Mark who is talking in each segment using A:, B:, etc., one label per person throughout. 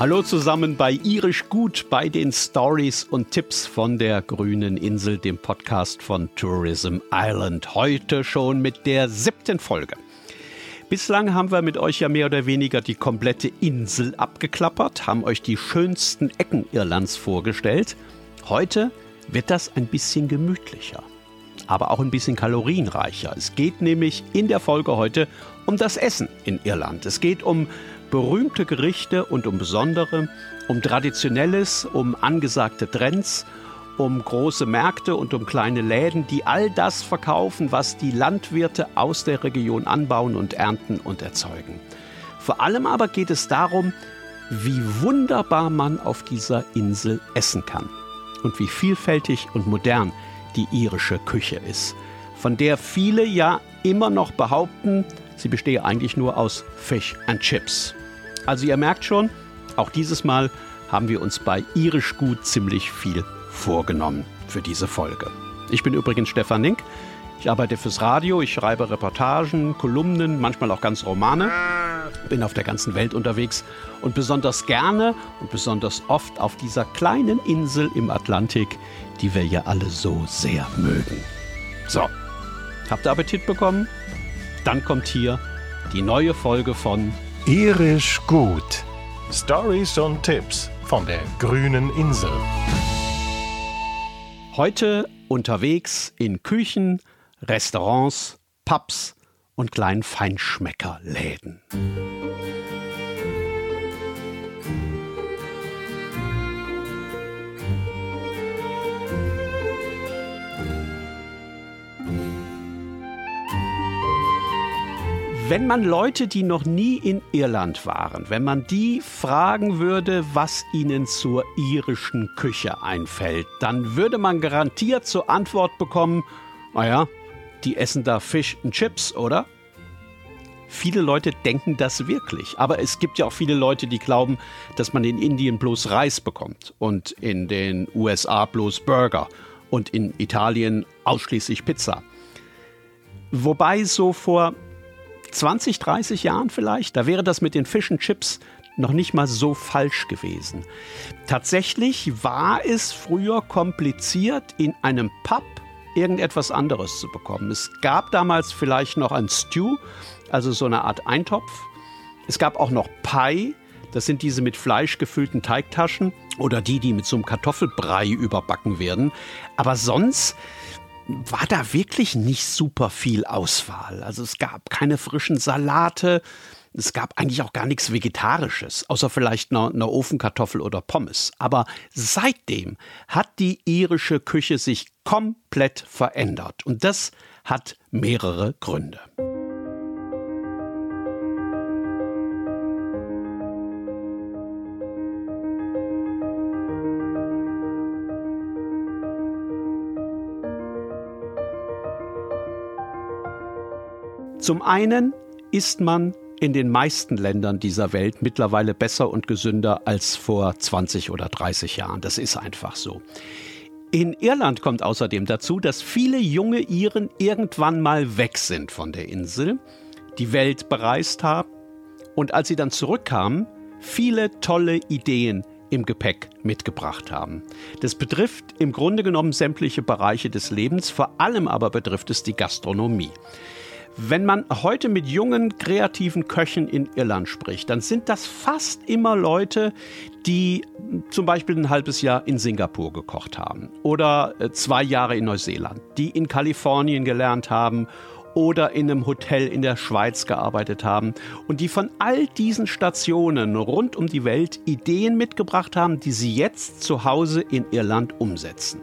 A: Hallo zusammen bei Irisch Gut bei den Stories und Tipps von der grünen Insel, dem Podcast von Tourism Island. Heute schon mit der siebten Folge. Bislang haben wir mit euch ja mehr oder weniger die komplette Insel abgeklappert, haben euch die schönsten Ecken Irlands vorgestellt. Heute wird das ein bisschen gemütlicher, aber auch ein bisschen kalorienreicher. Es geht nämlich in der Folge heute um das Essen in Irland. Es geht um berühmte Gerichte und um besondere, um traditionelles, um angesagte Trends, um große Märkte und um kleine Läden, die all das verkaufen, was die Landwirte aus der Region anbauen und ernten und erzeugen. Vor allem aber geht es darum, wie wunderbar man auf dieser Insel essen kann und wie vielfältig und modern die irische Küche ist, von der viele ja immer noch behaupten, sie bestehe eigentlich nur aus Fish and Chips. Also ihr merkt schon, auch dieses Mal haben wir uns bei Irisch Gut ziemlich viel vorgenommen für diese Folge. Ich bin übrigens Stefan Nink. Ich arbeite fürs Radio, ich schreibe Reportagen, Kolumnen, manchmal auch ganz Romane. Bin auf der ganzen Welt unterwegs und besonders gerne und besonders oft auf dieser kleinen Insel im Atlantik, die wir ja alle so sehr mögen. So, habt ihr Appetit bekommen? Dann kommt hier die neue Folge von
B: Irisch gut. Stories und Tipps von der grünen Insel.
A: Heute unterwegs in Küchen, Restaurants, Pubs und kleinen Feinschmeckerläden. Wenn man Leute, die noch nie in Irland waren, wenn man die fragen würde, was ihnen zur irischen Küche einfällt, dann würde man garantiert zur Antwort bekommen, naja, die essen da Fish and Chips, oder? Viele Leute denken das wirklich, aber es gibt ja auch viele Leute, die glauben, dass man in Indien bloß Reis bekommt und in den USA bloß Burger und in Italien ausschließlich Pizza. Wobei so vor 20, 30 Jahren vielleicht, da wäre das mit den Fish and Chips noch nicht mal so falsch gewesen. Tatsächlich war es früher kompliziert, in einem Pub irgendetwas anderes zu bekommen. Es gab damals vielleicht noch ein Stew, also so eine Art Eintopf. Es gab auch noch Pie, das sind diese mit Fleisch gefüllten Teigtaschen oder die, die mit so einem Kartoffelbrei überbacken werden. Aber sonst war da wirklich nicht super viel Auswahl. Also es gab keine frischen Salate, es gab eigentlich auch gar nichts Vegetarisches, außer vielleicht eine, eine Ofenkartoffel oder Pommes. Aber seitdem hat die irische Küche sich komplett verändert. Und das hat mehrere Gründe. Zum einen ist man in den meisten Ländern dieser Welt mittlerweile besser und gesünder als vor 20 oder 30 Jahren. Das ist einfach so. In Irland kommt außerdem dazu, dass viele junge Iren irgendwann mal weg sind von der Insel, die Welt bereist haben und als sie dann zurückkamen, viele tolle Ideen im Gepäck mitgebracht haben. Das betrifft im Grunde genommen sämtliche Bereiche des Lebens, vor allem aber betrifft es die Gastronomie. Wenn man heute mit jungen, kreativen Köchen in Irland spricht, dann sind das fast immer Leute, die zum Beispiel ein halbes Jahr in Singapur gekocht haben oder äh, zwei Jahre in Neuseeland, die in Kalifornien gelernt haben oder in einem Hotel in der Schweiz gearbeitet haben und die von all diesen Stationen rund um die Welt Ideen mitgebracht haben, die sie jetzt zu Hause in Irland umsetzen.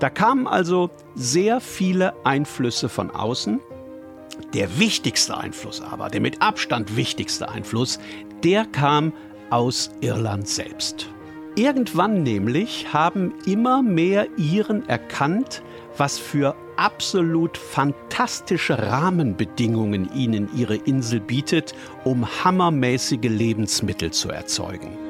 A: Da kamen also sehr viele Einflüsse von außen. Der wichtigste Einfluss aber, der mit Abstand wichtigste Einfluss, der kam aus Irland selbst. Irgendwann nämlich haben immer mehr Iren erkannt, was für absolut fantastische Rahmenbedingungen ihnen ihre Insel bietet, um hammermäßige Lebensmittel zu erzeugen.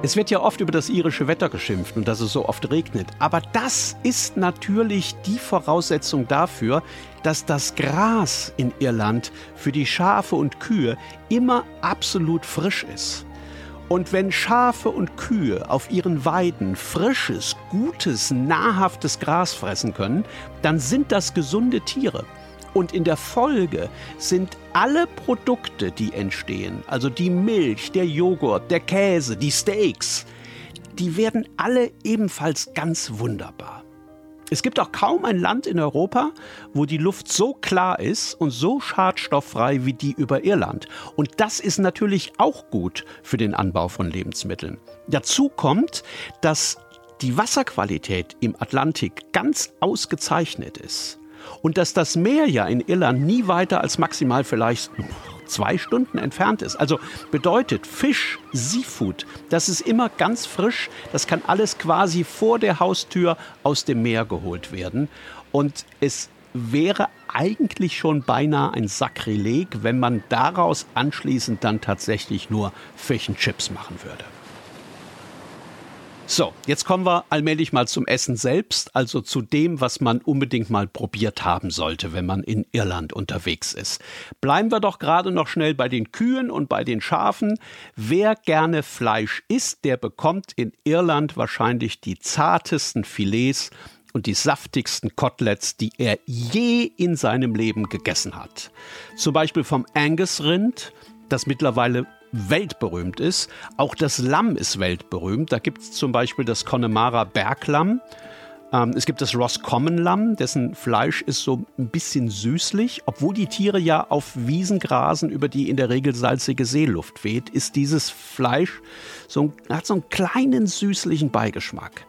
A: Es wird ja oft über das irische Wetter geschimpft und dass es so oft regnet. Aber das ist natürlich die Voraussetzung dafür, dass das Gras in Irland für die Schafe und Kühe immer absolut frisch ist. Und wenn Schafe und Kühe auf ihren Weiden frisches, gutes, nahrhaftes Gras fressen können, dann sind das gesunde Tiere. Und in der Folge sind alle Produkte, die entstehen, also die Milch, der Joghurt, der Käse, die Steaks, die werden alle ebenfalls ganz wunderbar. Es gibt auch kaum ein Land in Europa, wo die Luft so klar ist und so schadstofffrei wie die über Irland. Und das ist natürlich auch gut für den Anbau von Lebensmitteln. Dazu kommt, dass die Wasserqualität im Atlantik ganz ausgezeichnet ist und dass das Meer ja in Irland nie weiter als maximal vielleicht zwei Stunden entfernt ist. Also bedeutet Fisch, Seafood, das ist immer ganz frisch. Das kann alles quasi vor der Haustür aus dem Meer geholt werden. Und es wäre eigentlich schon beinahe ein Sakrileg, wenn man daraus anschließend dann tatsächlich nur Fish and Chips machen würde. So, jetzt kommen wir allmählich mal zum Essen selbst, also zu dem, was man unbedingt mal probiert haben sollte, wenn man in Irland unterwegs ist. Bleiben wir doch gerade noch schnell bei den Kühen und bei den Schafen. Wer gerne Fleisch isst, der bekommt in Irland wahrscheinlich die zartesten Filets und die saftigsten Koteletts, die er je in seinem Leben gegessen hat. Zum Beispiel vom Angus-Rind, das mittlerweile weltberühmt ist. Auch das Lamm ist weltberühmt. Da gibt es zum Beispiel das Connemara Berglamm. Ähm, es gibt das Roscommon Lamm, dessen Fleisch ist so ein bisschen süßlich. Obwohl die Tiere ja auf Wiesen grasen, über die in der Regel salzige Seeluft weht, ist dieses Fleisch so, hat so einen kleinen süßlichen Beigeschmack.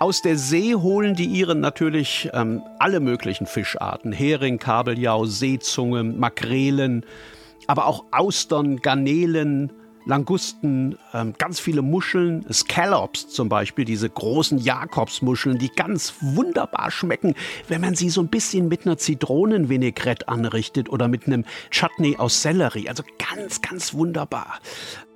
A: Aus der See holen die Iren natürlich ähm, alle möglichen Fischarten. Hering, Kabeljau, Seezunge, Makrelen, aber auch Austern, Garnelen, Langusten, ähm, ganz viele Muscheln, Scallops zum Beispiel, diese großen Jakobsmuscheln, die ganz wunderbar schmecken, wenn man sie so ein bisschen mit einer Zitronenvinaigrette anrichtet oder mit einem Chutney aus Sellerie. Also ganz, ganz wunderbar.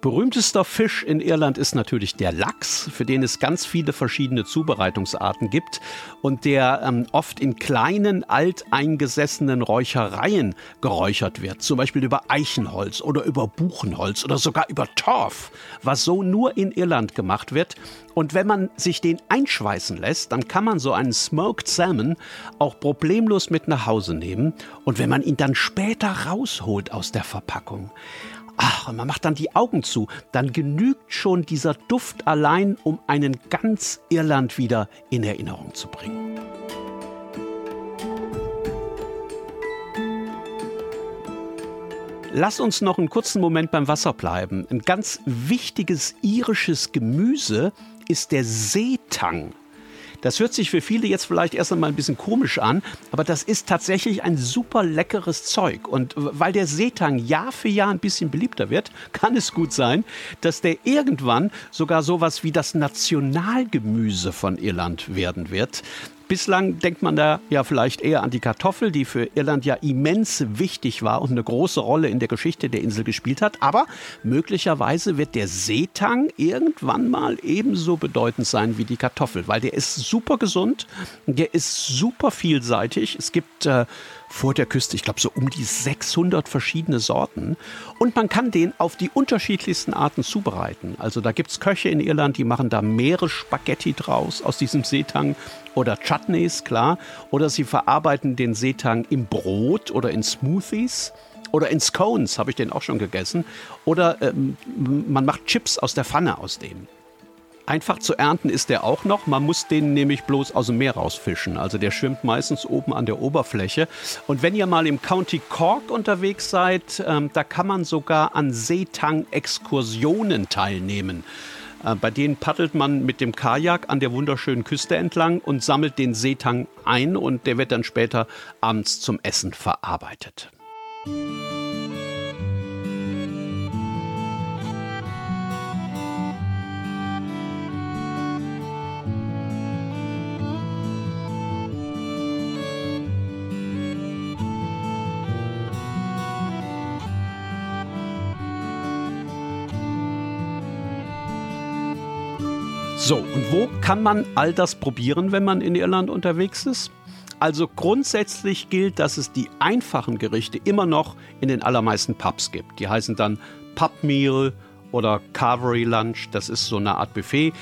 A: Berühmtester Fisch in Irland ist natürlich der Lachs, für den es ganz viele verschiedene Zubereitungsarten gibt und der ähm, oft in kleinen, alteingesessenen Räuchereien geräuchert wird, zum Beispiel über Eichenholz oder über Buchenholz oder sogar über Torf, was so nur in Irland gemacht wird. Und wenn man sich den einschweißen lässt, dann kann man so einen Smoked Salmon auch problemlos mit nach Hause nehmen. Und wenn man ihn dann später rausholt aus der Verpackung, Ach, und man macht dann die Augen zu. Dann genügt schon dieser Duft allein, um einen ganz Irland wieder in Erinnerung zu bringen. Lass uns noch einen kurzen Moment beim Wasser bleiben. Ein ganz wichtiges irisches Gemüse ist der Seetang. Das hört sich für viele jetzt vielleicht erst einmal ein bisschen komisch an, aber das ist tatsächlich ein super leckeres Zeug. Und weil der Seetang Jahr für Jahr ein bisschen beliebter wird, kann es gut sein, dass der irgendwann sogar sowas wie das Nationalgemüse von Irland werden wird. Bislang denkt man da ja vielleicht eher an die Kartoffel, die für Irland ja immens wichtig war und eine große Rolle in der Geschichte der Insel gespielt hat. Aber möglicherweise wird der Seetang irgendwann mal ebenso bedeutend sein wie die Kartoffel, weil der ist super gesund, der ist super vielseitig. Es gibt äh, vor der Küste, ich glaube so um die 600 verschiedene Sorten. Und man kann den auf die unterschiedlichsten Arten zubereiten. Also da gibt es Köche in Irland, die machen da Meeresspaghetti draus aus diesem Seetang oder Chutneys, klar. Oder sie verarbeiten den Seetang im Brot oder in Smoothies. Oder in Scones habe ich den auch schon gegessen. Oder ähm, man macht Chips aus der Pfanne aus dem. Einfach zu ernten ist der auch noch. Man muss den nämlich bloß aus dem Meer rausfischen. Also der schwimmt meistens oben an der Oberfläche. Und wenn ihr mal im County Cork unterwegs seid, ähm, da kann man sogar an Seetang-Exkursionen teilnehmen. Äh, bei denen paddelt man mit dem Kajak an der wunderschönen Küste entlang und sammelt den Seetang ein und der wird dann später abends zum Essen verarbeitet. So, und wo kann man all das probieren, wenn man in Irland unterwegs ist? Also grundsätzlich gilt, dass es die einfachen Gerichte immer noch in den allermeisten Pubs gibt. Die heißen dann Pub Meal oder Carvery Lunch. Das ist so eine Art Buffet.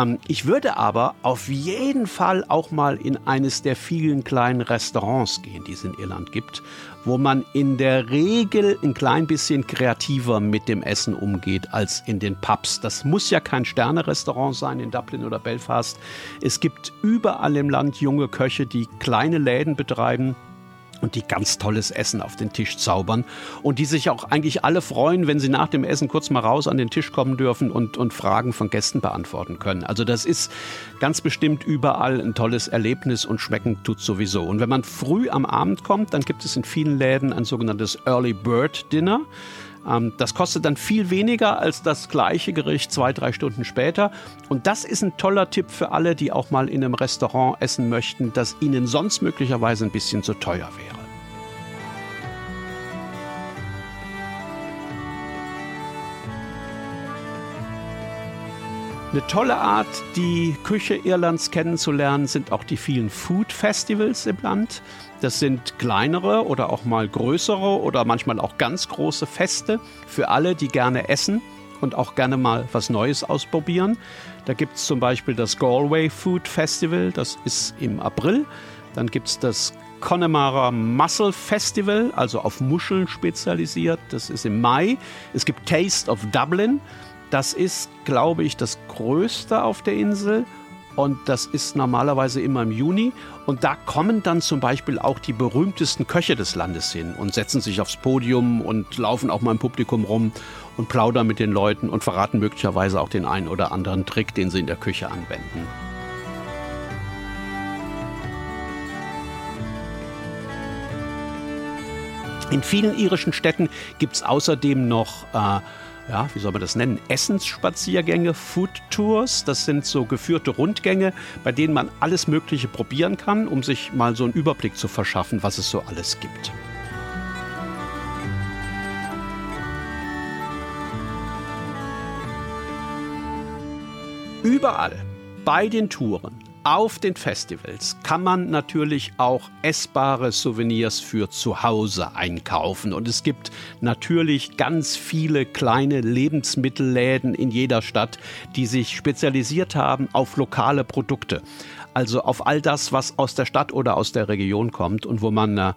A: Ähm, ich würde aber auf jeden Fall auch mal in eines der vielen kleinen Restaurants gehen, die es in Irland gibt, wo man in der Regel ein klein bisschen kreativer mit dem Essen umgeht als in den Pubs. Das muss ja kein Sterne-Restaurant sein in Dublin oder Belfast. Es gibt überall im Land junge Köche, die kleine Läden betreiben und die ganz tolles Essen auf den Tisch zaubern und die sich auch eigentlich alle freuen, wenn sie nach dem Essen kurz mal raus an den Tisch kommen dürfen und, und Fragen von Gästen beantworten können. Also das ist ganz bestimmt überall ein tolles Erlebnis und schmecken tut sowieso. Und wenn man früh am Abend kommt, dann gibt es in vielen Läden ein sogenanntes Early Bird Dinner. Ähm, das kostet dann viel weniger als das gleiche Gericht zwei, drei Stunden später. Und das ist ein toller Tipp für alle, die auch mal in einem Restaurant essen möchten, das ihnen sonst möglicherweise ein bisschen zu teuer wäre. Eine tolle Art, die Küche Irlands kennenzulernen, sind auch die vielen Food Festivals im Land. Das sind kleinere oder auch mal größere oder manchmal auch ganz große Feste für alle, die gerne essen und auch gerne mal was Neues ausprobieren. Da gibt es zum Beispiel das Galway Food Festival, das ist im April. Dann gibt es das Connemara Mussel Festival, also auf Muscheln spezialisiert, das ist im Mai. Es gibt Taste of Dublin. Das ist, glaube ich, das größte auf der Insel. Und das ist normalerweise immer im Juni. Und da kommen dann zum Beispiel auch die berühmtesten Köche des Landes hin und setzen sich aufs Podium und laufen auch mal im Publikum rum und plaudern mit den Leuten und verraten möglicherweise auch den einen oder anderen Trick, den sie in der Küche anwenden. In vielen irischen Städten gibt es außerdem noch äh, ja, wie soll man das nennen, Essensspaziergänge, Food Tours. Das sind so geführte Rundgänge, bei denen man alles Mögliche probieren kann, um sich mal so einen Überblick zu verschaffen, was es so alles gibt. Überall bei den Touren auf den Festivals kann man natürlich auch essbare Souvenirs für zu Hause einkaufen. Und es gibt natürlich ganz viele kleine Lebensmittelläden in jeder Stadt, die sich spezialisiert haben auf lokale Produkte. Also auf all das, was aus der Stadt oder aus der Region kommt und wo man äh,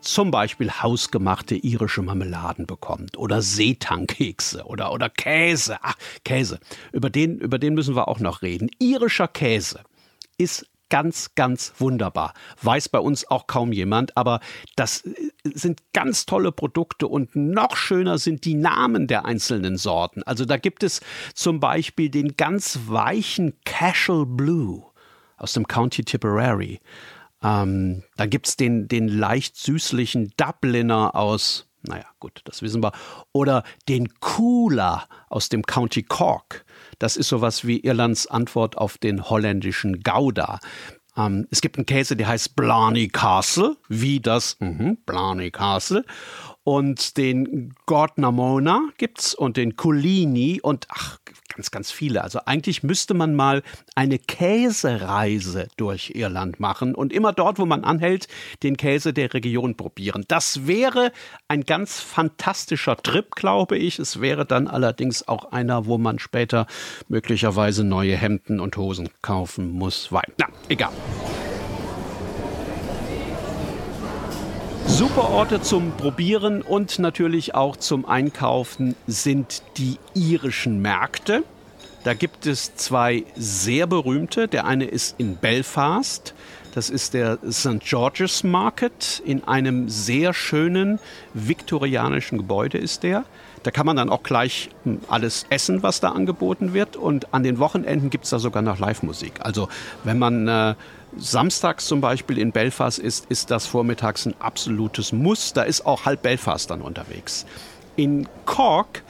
A: zum Beispiel hausgemachte irische Marmeladen bekommt oder Seetangkekse oder, oder Käse. Ach, Käse. Über den, über den müssen wir auch noch reden. Irischer Käse ist ganz, ganz wunderbar. Weiß bei uns auch kaum jemand, aber das sind ganz tolle Produkte und noch schöner sind die Namen der einzelnen Sorten. Also da gibt es zum Beispiel den ganz weichen Cashel Blue aus dem County Tipperary. Ähm, dann gibt es den, den leicht süßlichen Dubliner aus naja, gut, das wissen wir. Oder den Cooler aus dem County Cork. Das ist sowas wie Irlands Antwort auf den holländischen Gouda. Ähm, es gibt einen Käse, der heißt Blarney Castle, wie das mhm, Blarney Castle. Und den Gordnamona gibt's und den Colini und ach, ganz, ganz viele. Also eigentlich müsste man mal eine Käsereise durch Irland machen und immer dort, wo man anhält, den Käse der Region probieren. Das wäre ein ganz fantastischer Trip, glaube ich. Es wäre dann allerdings auch einer, wo man später möglicherweise neue Hemden und Hosen kaufen muss. Weil, na, egal. Super Orte zum Probieren und natürlich auch zum Einkaufen sind die irischen Märkte. Da gibt es zwei sehr berühmte. Der eine ist in Belfast. Das ist der St. George's Market. In einem sehr schönen viktorianischen Gebäude ist der. Da kann man dann auch gleich hm, alles essen, was da angeboten wird. Und an den Wochenenden gibt es da sogar noch Live-Musik. Also wenn man äh, samstags zum Beispiel in Belfast ist, ist das vormittags ein absolutes Muss. Da ist auch halb Belfast dann unterwegs. In Cork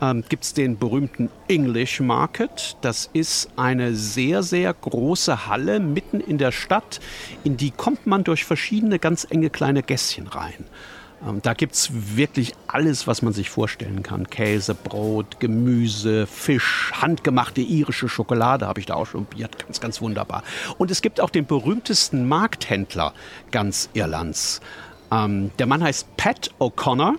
A: ähm, gibt es den berühmten English Market. Das ist eine sehr, sehr große Halle mitten in der Stadt. In die kommt man durch verschiedene ganz enge kleine Gässchen rein. Ähm, da gibt es wirklich alles, was man sich vorstellen kann. Käse, Brot, Gemüse, Fisch, handgemachte irische Schokolade habe ich da auch schon probiert. Ganz, ganz wunderbar. Und es gibt auch den berühmtesten Markthändler ganz Irlands. Ähm, der Mann heißt Pat O'Connor.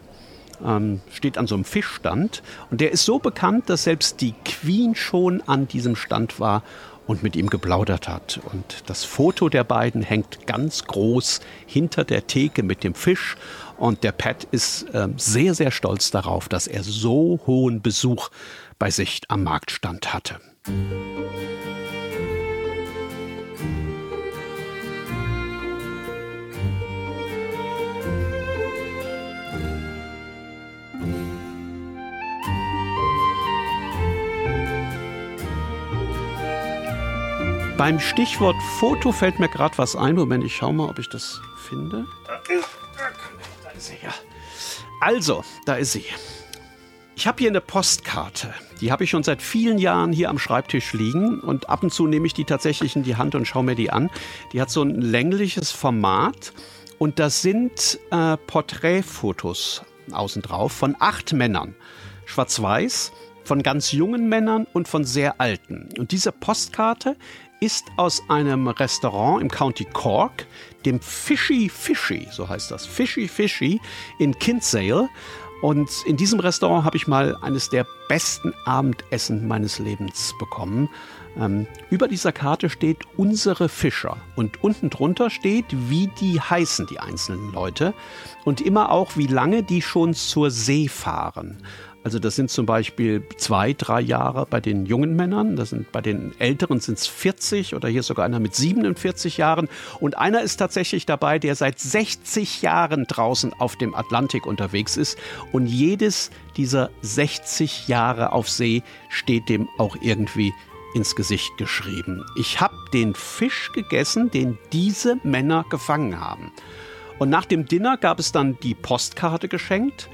A: Ähm, steht an so einem Fischstand und der ist so bekannt, dass selbst die Queen schon an diesem Stand war und mit ihm geplaudert hat. Und das Foto der beiden hängt ganz groß hinter der Theke mit dem Fisch und der Pat ist äh, sehr, sehr stolz darauf, dass er so hohen Besuch bei sich am Marktstand hatte. Beim Stichwort Foto fällt mir gerade was ein. Moment, ich schaue mal, ob ich das finde. Ja. Also, da ist sie. Ich habe hier eine Postkarte. Die habe ich schon seit vielen Jahren hier am Schreibtisch liegen und ab und zu nehme ich die tatsächlich in die Hand und schaue mir die an. Die hat so ein längliches Format und das sind äh, Porträtfotos außen drauf von acht Männern. Schwarz-Weiß, von ganz jungen Männern und von sehr alten. Und diese Postkarte ist aus einem Restaurant im County Cork, dem Fishy Fishy, so heißt das, Fishy Fishy in Kinsale. Und in diesem Restaurant habe ich mal eines der besten Abendessen meines Lebens bekommen. Ähm, über dieser Karte steht unsere Fischer und unten drunter steht, wie die heißen, die einzelnen Leute und immer auch, wie lange die schon zur See fahren. Also das sind zum Beispiel zwei, drei Jahre bei den jungen Männern, das sind bei den Älteren sind es 40 oder hier sogar einer mit 47 Jahren. Und einer ist tatsächlich dabei, der seit 60 Jahren draußen auf dem Atlantik unterwegs ist. Und jedes dieser 60 Jahre auf See steht dem auch irgendwie ins Gesicht geschrieben. Ich habe den Fisch gegessen, den diese Männer gefangen haben. Und nach dem Dinner gab es dann die Postkarte geschenkt.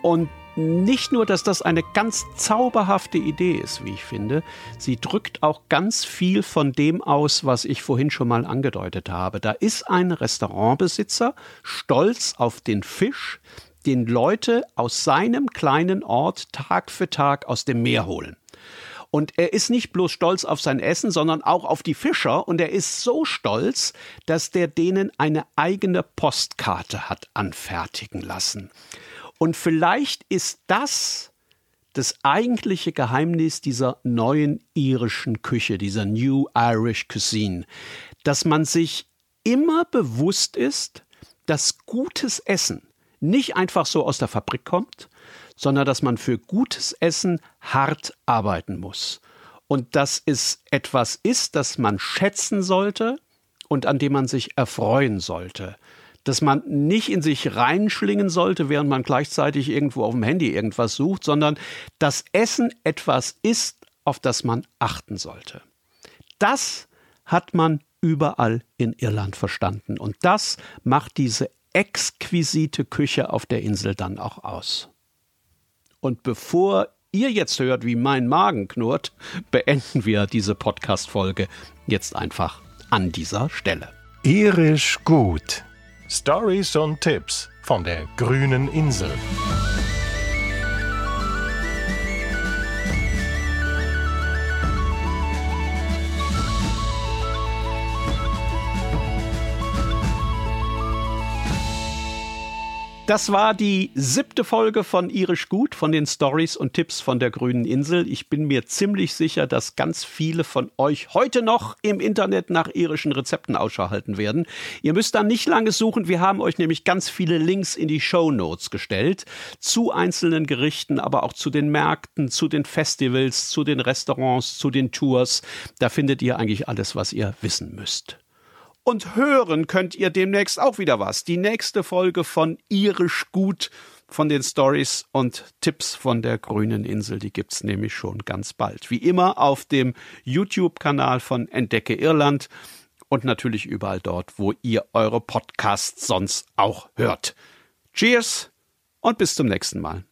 A: Und nicht nur, dass das eine ganz zauberhafte Idee ist, wie ich finde, sie drückt auch ganz viel von dem aus, was ich vorhin schon mal angedeutet habe. Da ist ein Restaurantbesitzer stolz auf den Fisch, den Leute aus seinem kleinen Ort Tag für Tag aus dem Meer holen. Und er ist nicht bloß stolz auf sein Essen, sondern auch auf die Fischer. Und er ist so stolz, dass der denen eine eigene Postkarte hat anfertigen lassen. Und vielleicht ist das das eigentliche Geheimnis dieser neuen irischen Küche, dieser New Irish Cuisine, dass man sich immer bewusst ist, dass gutes Essen nicht einfach so aus der Fabrik kommt, sondern dass man für gutes Essen hart arbeiten muss. Und dass es etwas ist, das man schätzen sollte und an dem man sich erfreuen sollte dass man nicht in sich reinschlingen sollte, während man gleichzeitig irgendwo auf dem Handy irgendwas sucht, sondern dass Essen etwas ist, auf das man achten sollte. Das hat man überall in Irland verstanden und das macht diese exquisite Küche auf der Insel dann auch aus. Und bevor ihr jetzt hört, wie mein Magen knurrt, beenden wir diese Podcast-Folge jetzt einfach an dieser Stelle.
B: Irisch gut Stories und Tipps von der grünen Insel.
A: Das war die siebte Folge von Irisch Gut, von den Stories und Tipps von der grünen Insel. Ich bin mir ziemlich sicher, dass ganz viele von euch heute noch im Internet nach irischen Rezepten Ausschau halten werden. Ihr müsst dann nicht lange suchen. Wir haben euch nämlich ganz viele Links in die Show Notes gestellt zu einzelnen Gerichten, aber auch zu den Märkten, zu den Festivals, zu den Restaurants, zu den Tours. Da findet ihr eigentlich alles, was ihr wissen müsst. Und hören könnt ihr demnächst auch wieder was. Die nächste Folge von Irisch Gut von den Stories und Tipps von der grünen Insel, die gibt's nämlich schon ganz bald. Wie immer auf dem YouTube-Kanal von Entdecke Irland und natürlich überall dort, wo ihr eure Podcasts sonst auch hört. Cheers und bis zum nächsten Mal.